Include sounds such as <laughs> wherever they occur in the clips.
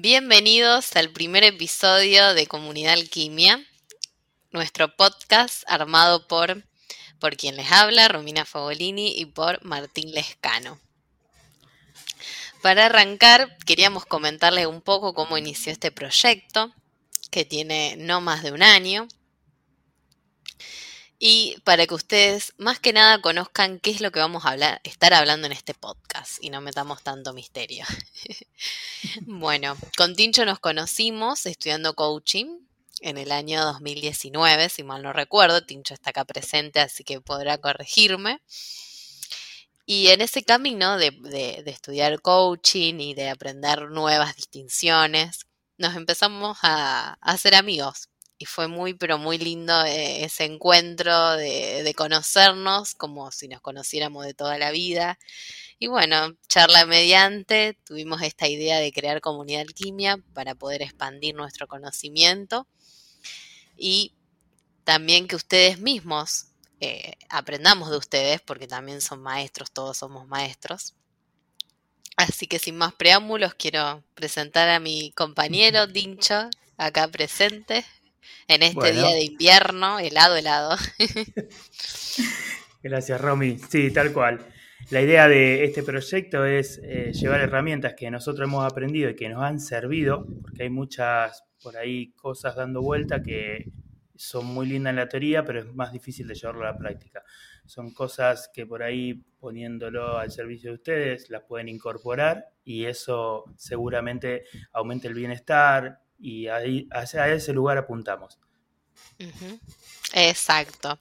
Bienvenidos al primer episodio de Comunidad Alquimia, nuestro podcast armado por, por quien les habla, Romina Favolini, y por Martín Lescano. Para arrancar, queríamos comentarles un poco cómo inició este proyecto, que tiene no más de un año, y para que ustedes más que nada conozcan qué es lo que vamos a hablar, estar hablando en este podcast y no metamos tanto misterio. <laughs> bueno, con Tincho nos conocimos estudiando coaching en el año 2019, si mal no recuerdo, Tincho está acá presente, así que podrá corregirme. Y en ese camino de, estudiar coaching y de aprender nuevas distinciones, nos empezamos a hacer amigos y fue muy, pero muy lindo eh, ese encuentro de, conocernos como si nos conociéramos de toda la vida. Y bueno, charla mediante, tuvimos esta idea de crear comunidad alquimia para poder expandir nuestro conocimiento y también que ustedes mismos eh, aprendamos de ustedes, porque también son maestros, todos somos maestros. Así que sin más preámbulos, quiero presentar a mi compañero <laughs> Dincho, acá presente en este día de invierno, helado, helado. <laughs> Gracias, Romy. Sí, tal cual. La idea de este proyecto es eh, llevar herramientas que nosotros hemos aprendido y que nos han servido, porque hay muchas por ahí cosas dando vuelta que son muy lindas en la teoría, pero es más difícil de llevarlo a la práctica. Son cosas que por ahí poniéndolo al servicio de ustedes las pueden incorporar y eso seguramente aumenta el bienestar, y ahí, hacia ese lugar apuntamos. Exacto.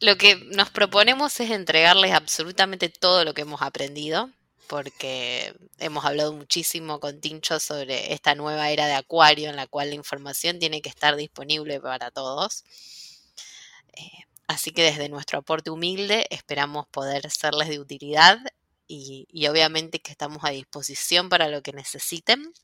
Lo que nos proponemos es entregarles absolutamente todo lo que hemos aprendido, porque hemos hablado muchísimo con Tincho sobre esta nueva era de Acuario en la cual la información tiene que estar disponible para todos. Eh, así que desde nuestro aporte humilde esperamos poder serles de utilidad y obviamente que estamos a disposición para lo que necesiten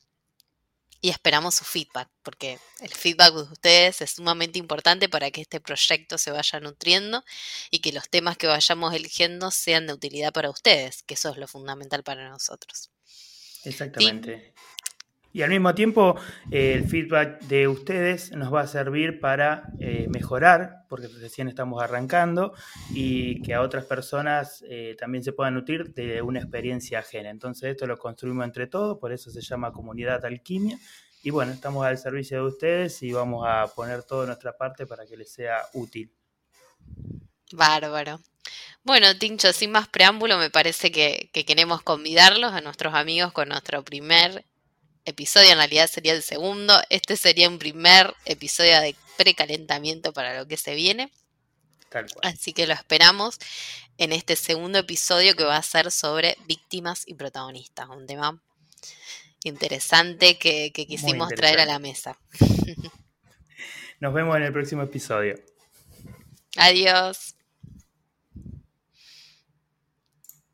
y esperamos su feedback, porque el feedback de ustedes es sumamente importante para que este proyecto se vaya nutriendo y que los temas que vayamos eligiendo sean de utilidad para ustedes, que eso es lo fundamental para nosotros. Exactamente. Y al mismo tiempo, eh, el feedback de ustedes nos va a servir para eh, mejorar, porque recién estamos arrancando, y que a otras personas eh, también se puedan nutrir de una experiencia ajena. Entonces, esto lo construimos entre todos, por eso se llama Comunidad Alquimia. Y bueno, estamos al servicio de ustedes y vamos a poner toda nuestra parte para que les sea útil. Bárbaro. Bueno, Tincho, sin más preámbulo, me parece que, que, queremos convidarlos a nuestros amigos con nuestro primer episodio, en realidad sería el segundo. Este sería un primer episodio de precalentamiento para lo que se viene. Tal cual. Así que lo esperamos en este segundo episodio que va a ser sobre víctimas y protagonistas, un tema interesante que, quisimos traer a la mesa. Nos vemos en el próximo episodio. <laughs> Adiós.